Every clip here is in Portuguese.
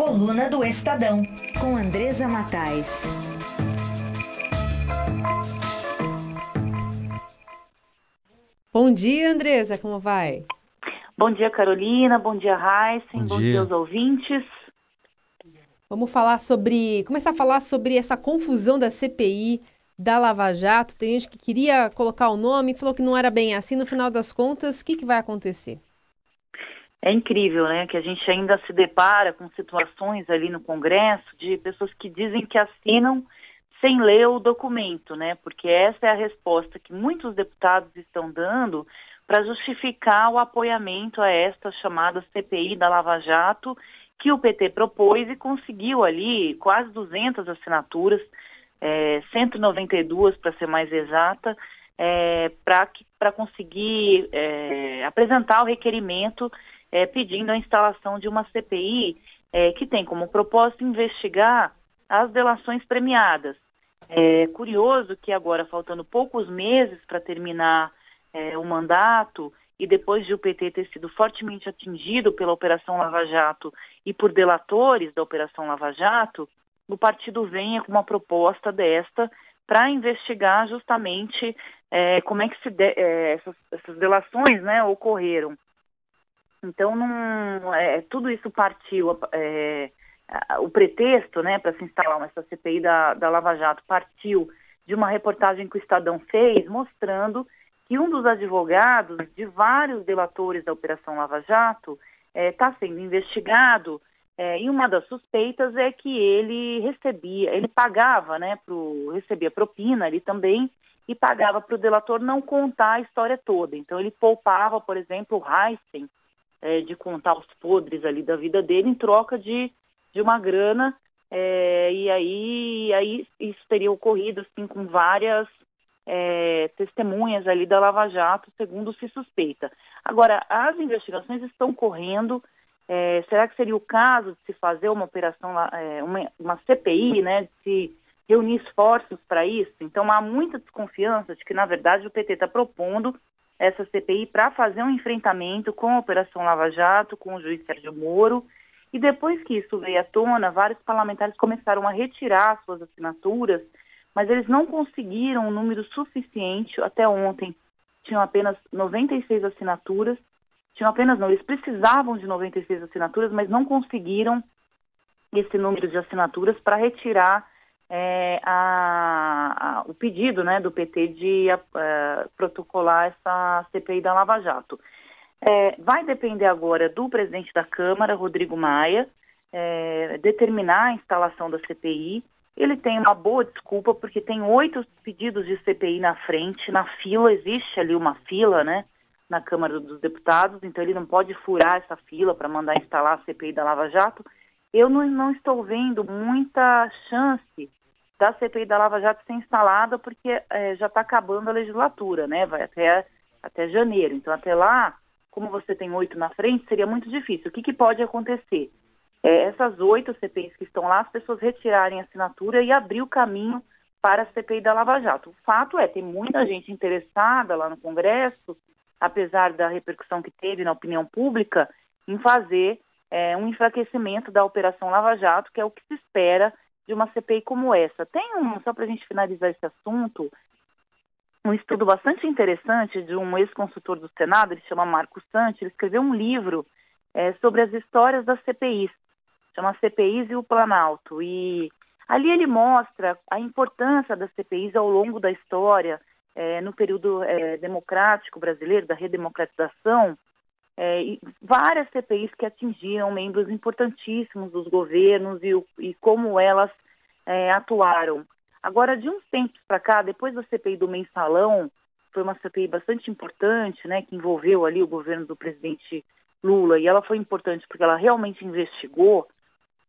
Coluna do Estadão, com Andresa Matais. Bom dia, Andresa, como vai? Bom dia, Carolina. Bom dia, Heisen. Bom, Bom dia. dia aos ouvintes. Vamos falar sobre. começar a falar sobre essa confusão da CPI da Lava Jato. Tem gente que queria colocar o nome, falou que não era bem assim. No final das contas, o que, que vai acontecer? É incrível, né, que a gente ainda se depara com situações ali no Congresso de pessoas que dizem que assinam sem ler o documento, né? Porque essa é a resposta que muitos deputados estão dando para justificar o apoiamento a esta chamada CPI da Lava Jato, que o PT propôs e conseguiu ali quase 200 assinaturas, é, 192 para ser mais exata, é, para conseguir é, apresentar o requerimento é, pedindo a instalação de uma CPI é, que tem como propósito investigar as delações premiadas. É curioso que agora, faltando poucos meses para terminar é, o mandato, e depois de o PT ter sido fortemente atingido pela Operação Lava Jato e por delatores da Operação Lava Jato, o partido venha com uma proposta desta para investigar justamente é, como é que de, é, essas, essas, delações né, ocorreram. Então, não, é, tudo isso partiu, é, o pretexto né, para se instalar essa CPI da, da Lava Jato partiu de uma reportagem que o Estadão fez mostrando que um dos advogados de vários delatores da Operação Lava Jato está é, sendo investigado é, e uma das suspeitas é que ele recebia, ele pagava, né, pro, recebia propina ali também e pagava para o delator não contar a história toda. Então ele poupava, por exemplo, o Heisen, é, de contar os podres ali da vida dele em troca de, de uma grana. É, e aí, aí isso teria ocorrido assim, com várias é, testemunhas ali da Lava Jato, segundo se suspeita. Agora, as investigações estão correndo. É, será que seria o caso de se fazer uma operação, é, uma, uma CPI, né, de se reunir esforços para isso? Então, há muita desconfiança de que, na verdade, o PT está propondo essa CPI para fazer um enfrentamento com a Operação Lava Jato, com o juiz Sérgio Moro. E depois que isso veio à tona, vários parlamentares começaram a retirar suas assinaturas, mas eles não conseguiram um número suficiente até ontem. Tinham apenas 96 assinaturas. Tinham apenas não, eles precisavam de 96 assinaturas, mas não conseguiram esse número de assinaturas para retirar é, a, a, o pedido né, do PT de é, protocolar essa CPI da Lava Jato. É, vai depender agora do presidente da Câmara, Rodrigo Maia, é, determinar a instalação da CPI. Ele tem uma boa desculpa, porque tem oito pedidos de CPI na frente, na fila, existe ali uma fila, né, na Câmara dos Deputados, então ele não pode furar essa fila para mandar instalar a CPI da Lava Jato. Eu não, não estou vendo muita chance da CPI da Lava Jato ser instalada, porque é, já está acabando a legislatura, né? Vai até, até janeiro. Então, até lá, como você tem oito na frente, seria muito difícil. O que, que pode acontecer? É, essas oito CPIs que estão lá, as pessoas retirarem a assinatura e abrir o caminho para a CPI da Lava Jato. O fato é, tem muita gente interessada lá no Congresso, apesar da repercussão que teve na opinião pública, em fazer é, um enfraquecimento da Operação Lava Jato, que é o que se espera de uma CPI como essa. Tem um, só para a gente finalizar esse assunto, um estudo bastante interessante de um ex-consultor do Senado, ele chama Marco Santi, ele escreveu um livro é, sobre as histórias das CPIs, chama CPIs e o Planalto, e ali ele mostra a importância das CPIs ao longo da história, é, no período é, democrático brasileiro, da redemocratização, é, várias CPIs que atingiram membros importantíssimos dos governos e, e como elas é, atuaram. Agora, de uns tempos para cá, depois da CPI do mensalão, foi uma CPI bastante importante, né, que envolveu ali o governo do presidente Lula, e ela foi importante porque ela realmente investigou,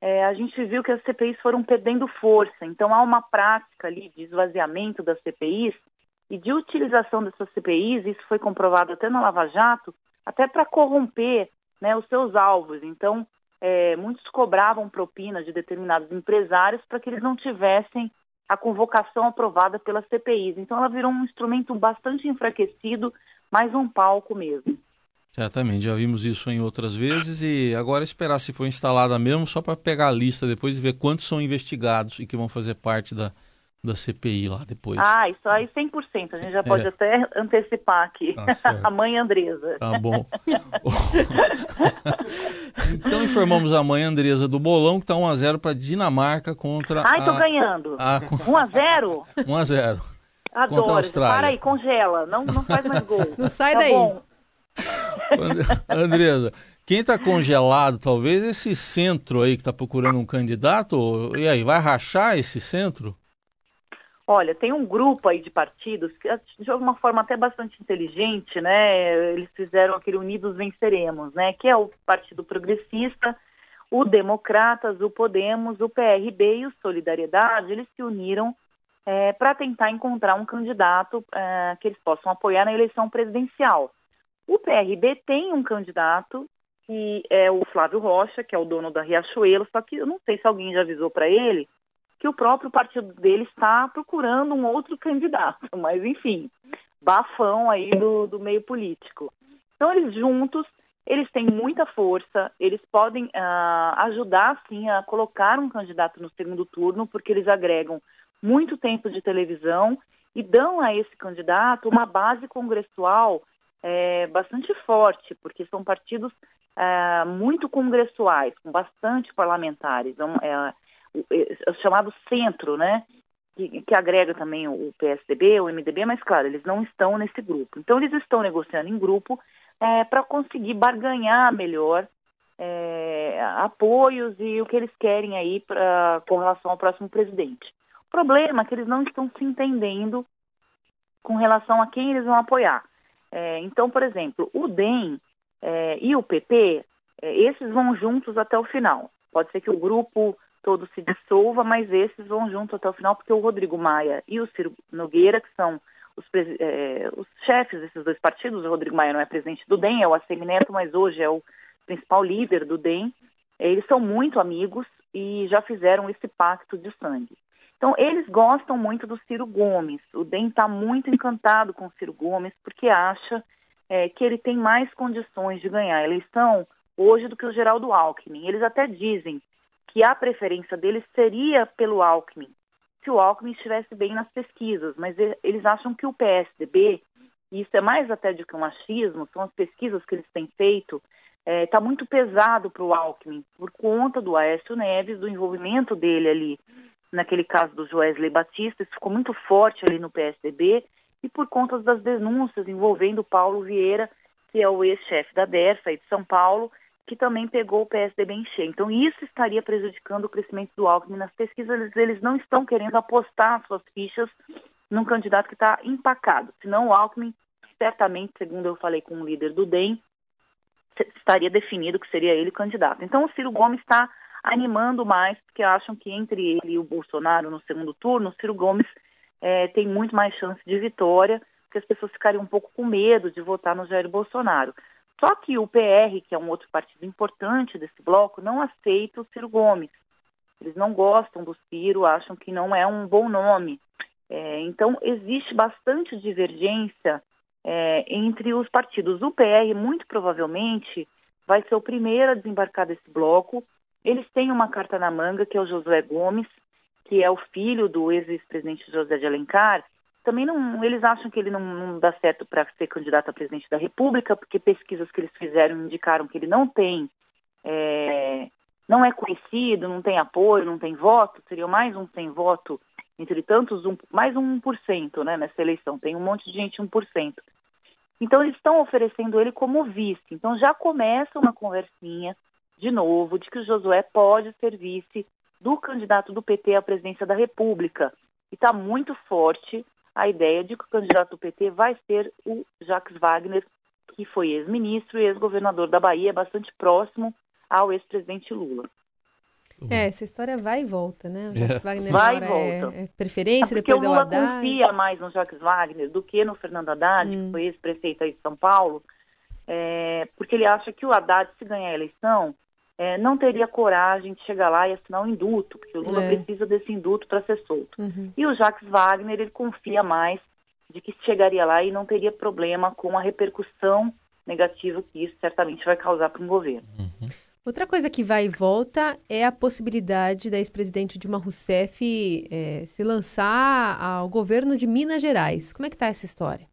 é, a gente viu que as CPIs foram perdendo força. Então, há uma prática ali de esvaziamento das CPIs e de utilização dessas CPIs, isso foi comprovado até na Lava Jato, até para corromper né, os seus alvos. Então, é, muitos cobravam propina de determinados empresários para que eles não tivessem a convocação aprovada pelas CPIs. Então, ela virou um instrumento bastante enfraquecido, mais um palco mesmo. Certamente, já vimos isso em outras vezes e agora esperar se for instalada mesmo, só para pegar a lista depois e ver quantos são investigados e que vão fazer parte da, da CPI lá depois. Ah, isso aí 100%. A gente já pode é. até antecipar aqui. Tá a mãe Andresa. Tá bom. então informamos a mãe Andresa do bolão que tá 1x0 para Dinamarca contra Ai, tô a... ganhando. A... 1x0? 1x0. Adoro. Contra a Austrália. Para aí, congela. Não, não faz mais gol. Não sai tá daí. Bom. Andresa, quem está congelado, talvez esse centro aí que está procurando um candidato, e aí, vai rachar esse centro? Olha, tem um grupo aí de partidos que, de alguma forma até bastante inteligente, né? Eles fizeram aquele Unidos Venceremos, né? Que é o Partido Progressista, o Democratas, o Podemos, o PRB e o Solidariedade. Eles se uniram é, para tentar encontrar um candidato é, que eles possam apoiar na eleição presidencial. O PRB tem um candidato que é o Flávio Rocha, que é o dono da Riachuelo, só que eu não sei se alguém já avisou para ele que o próprio partido dele está procurando um outro candidato, mas enfim, bafão aí do, do meio político. Então eles juntos, eles têm muita força, eles podem uh, ajudar sim a colocar um candidato no segundo turno, porque eles agregam muito tempo de televisão e dão a esse candidato uma base congressual é, bastante forte, porque são partidos é, muito congressuais, com bastante parlamentares. É, é, chamado centro, né? Que, que, agrega também o PSDB, o MDB, mas claro, eles não estão nesse grupo. Então eles estão negociando em grupo é, para conseguir barganhar melhor é, apoios e o que eles querem aí pra, com relação ao próximo presidente. O problema é que eles não estão se entendendo com relação a quem eles vão apoiar. É, então, por exemplo, o DEM é, e o PP, é, esses vão juntos até o final. Pode ser que o grupo todo se dissolva, mas esses vão juntos até o final, porque o Rodrigo Maia e o Ciro Nogueira, que são os, é, os chefes desses dois partidos, o Rodrigo Maia não é presidente do DEM, é o Assemineto, mas hoje é o principal líder do DEM, eles são muito amigos e já fizeram esse pacto de sangue. Então, eles gostam muito do Ciro Gomes. O DEM está muito encantado com o Ciro Gomes, porque acha é, que ele tem mais condições de ganhar a eleição hoje do que o Geraldo Alckmin. Eles até dizem que a preferência deles seria pelo Alckmin, se o Alckmin estivesse bem nas pesquisas, mas eles acham que o PSDB, e isso é mais até do que um machismo, são as pesquisas que eles têm feito, está é, tá muito pesado para o Alckmin, por conta do Aécio Neves, do envolvimento dele ali naquele caso do Joesley Batista, isso ficou muito forte ali no PSDB, e por conta das denúncias envolvendo Paulo Vieira, que é o ex-chefe da DERFA de São Paulo, que também pegou o PSDB em cheio. Então, isso estaria prejudicando o crescimento do Alckmin nas pesquisas. Eles, não estão querendo apostar suas fichas num candidato que está empacado. Senão, o Alckmin, certamente, segundo eu falei com o líder do DEM, estaria definido que seria ele o candidato. Então, o Ciro Gomes está animando mais, porque acham que entre ele e o Bolsonaro no segundo turno, o Ciro Gomes é, tem muito mais chance de vitória, porque as pessoas ficariam um pouco com medo de votar no Jair Bolsonaro. Só que o PR, que é um outro partido importante desse bloco, não aceita o Ciro Gomes. Eles não gostam do Ciro, acham que não é um bom nome. É, então, existe bastante divergência é, entre os partidos. O PR, muito provavelmente, vai ser o primeiro a desembarcar desse bloco eles têm uma carta na manga, que é o Josué Gomes, que é o filho do ex-presidente José de Alencar. Também não, eles acham que ele não, não dá certo para ser candidato a presidente da República, porque pesquisas que eles fizeram indicaram que ele não tem, é, não é conhecido, não tem apoio, não tem voto, seria mais um sem voto, entre tantos, um, mais um 1% né, nessa eleição. Tem um monte de gente 1%. Então, eles estão oferecendo ele como vice. Então, já começa uma conversinha de novo, de que o Josué pode ser vice do candidato do PT à presidência da República. E está muito forte a ideia de que o candidato do PT vai ser o Jacques Wagner, que foi ex-ministro e ex-governador da Bahia, bastante próximo ao ex-presidente Lula. É, essa história vai e volta, né? O Jacques é. Wagner vai e é volta. É, é preferência, é depois é o Lula Haddad. confia mais no Jacques Wagner do que no Fernando Haddad, hum. que foi ex-prefeito aí de São Paulo, é, porque ele acha que o Haddad, se ganhar a eleição, é, não teria coragem de chegar lá e assinar um induto, porque o Lula é. precisa desse induto para ser solto. Uhum. E o Jacques Wagner, ele confia mais de que chegaria lá e não teria problema com a repercussão negativa que isso certamente vai causar para um governo. Uhum. Outra coisa que vai e volta é a possibilidade da ex-presidente Dilma Rousseff é, se lançar ao governo de Minas Gerais. Como é que está essa história?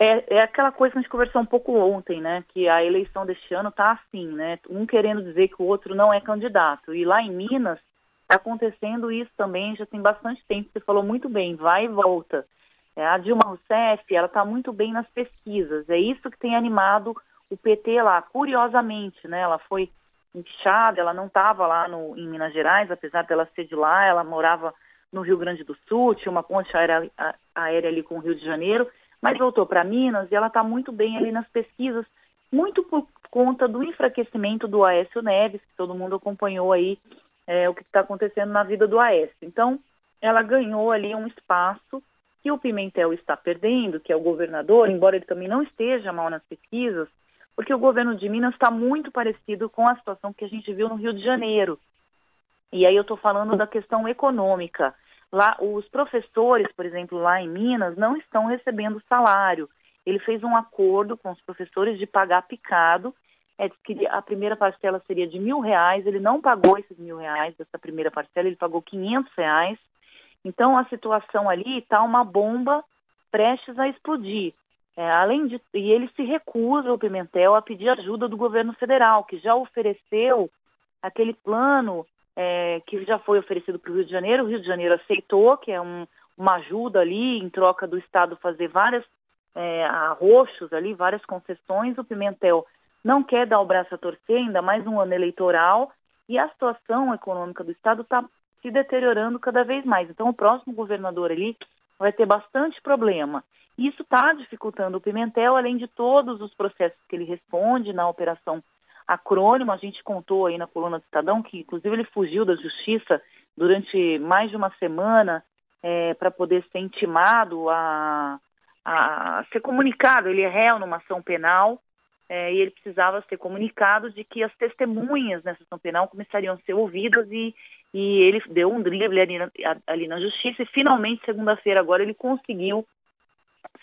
É, é, aquela coisa que a gente conversou um pouco ontem, né? Que a eleição deste ano está assim, né? Um querendo dizer que o outro não é candidato. E lá em Minas está acontecendo isso também, já tem bastante tempo. Você falou muito bem, vai e volta. É, a Dilma Rousseff, ela está muito bem nas pesquisas. É isso que tem animado o PT lá, curiosamente, né? Ela foi inchada, ela não estava lá no, em Minas Gerais, apesar dela ser de lá, ela morava no Rio Grande do Sul, tinha uma ponte aérea, aérea ali com o Rio de Janeiro, mas voltou para Minas e ela está muito bem ali nas pesquisas, muito por conta do enfraquecimento do Aécio Neves, que todo mundo acompanhou aí é, o que está acontecendo na vida do Aécio. Então, ela ganhou ali um espaço que o Pimentel está perdendo, que é o governador, embora ele também não esteja mal nas pesquisas, porque o governo de Minas está muito parecido com a situação que a gente viu no Rio de Janeiro. E aí eu estou falando da questão econômica. Lá, os professores, por exemplo, lá em Minas, não estão recebendo salário. Ele fez um acordo com os professores de pagar picado. É, que a primeira parcela seria de mil reais. Ele não pagou esses mil reais dessa primeira parcela, ele pagou quinhentos reais. Então a situação ali está uma bomba prestes a explodir. É, além de, e ele se recusa, o Pimentel, a pedir ajuda do governo federal, que já ofereceu aquele plano é, que já foi oferecido para o Rio de Janeiro. O Rio de Janeiro aceitou, que é um, uma ajuda ali, em troca do Estado fazer várias é, arroxos ali, várias concessões. O Pimentel não quer dar o braço a torcer, ainda mais um ano eleitoral, e a situação econômica do Estado está se deteriorando cada vez mais. Então, o próximo governador ali vai ter bastante problema. Isso está dificultando o Pimentel, além de todos os processos que ele responde na operação acrônimo. A gente contou aí na coluna do Estadão que, inclusive, ele fugiu da justiça durante mais de uma semana é, para poder ser intimado a, a, ser comunicado. Ele é réu numa ação penal é, e ele precisava ser comunicado de que as testemunhas nessa ação penal começariam a ser ouvidas e, e ele deu um drible ali na, ali na justiça e finalmente, segunda-feira agora, ele conseguiu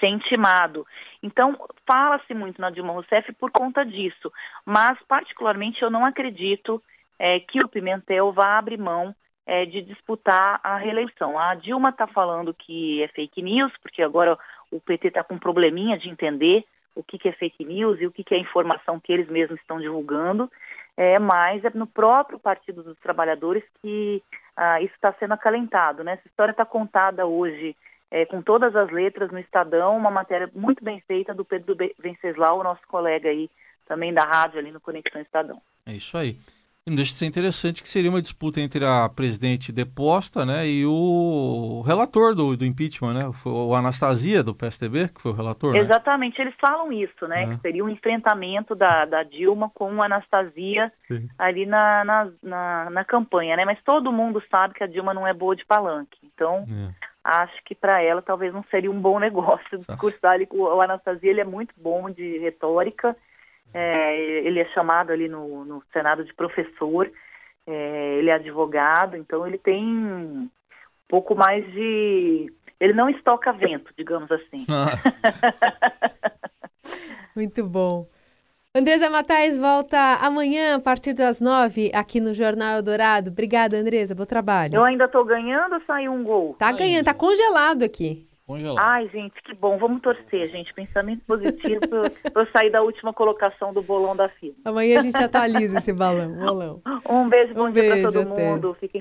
ser intimado. Então, fala-se muito na Dilma Rousseff por conta disso, mas particularmente eu não acredito é, que o Pimentel vá abrir mão é, de disputar a reeleição. A Dilma está falando que é fake news, porque agora o PT está com um probleminha de entender o que, que, é fake news e o que, que é informação que eles mesmos estão divulgando, é, mas é no próprio Partido dos Trabalhadores que ah, isso está sendo acalentado. Né? Essa história está contada hoje é, com todas as letras no Estadão, uma matéria muito bem feita do Pedro Venceslau, nosso colega aí também da rádio ali no Conexão Estadão. É isso aí. E não deixa de ser interessante que seria uma disputa entre a presidente deposta né, e o relator do, do impeachment, né? O Anastasia do PSDB, que foi o relator. Né? Exatamente, né? eles falam isso, né? É. Que seria um enfrentamento da, da Dilma com a Anastasia Sim. ali na, na, na, na, campanha, né? Mas todo mundo sabe que a Dilma não é boa de palanque. Então, é acho que para ela talvez não seria um bom negócio discursar ali com o Anastasia, ele é muito bom de retórica, é, ele é chamado ali no, no Senado de professor, é, ele é advogado, então ele tem um pouco mais de... ele não estoca vento, digamos assim. Ah. muito bom. Andresa Matais volta amanhã a partir das nove aqui no Jornal Eldorado. Obrigada, Andresa. Bom trabalho. Eu ainda tô ganhando ou saiu um gol? Tá ganhando, tá congelado aqui. Congelado. Ai, gente, que bom. Vamos torcer, gente. Pensamento positivo para eu sair da última colocação do bolão da FIA. Amanhã a gente atualiza esse balão, bolão. Um beijo, bom um dia para todo até. mundo. Fiquem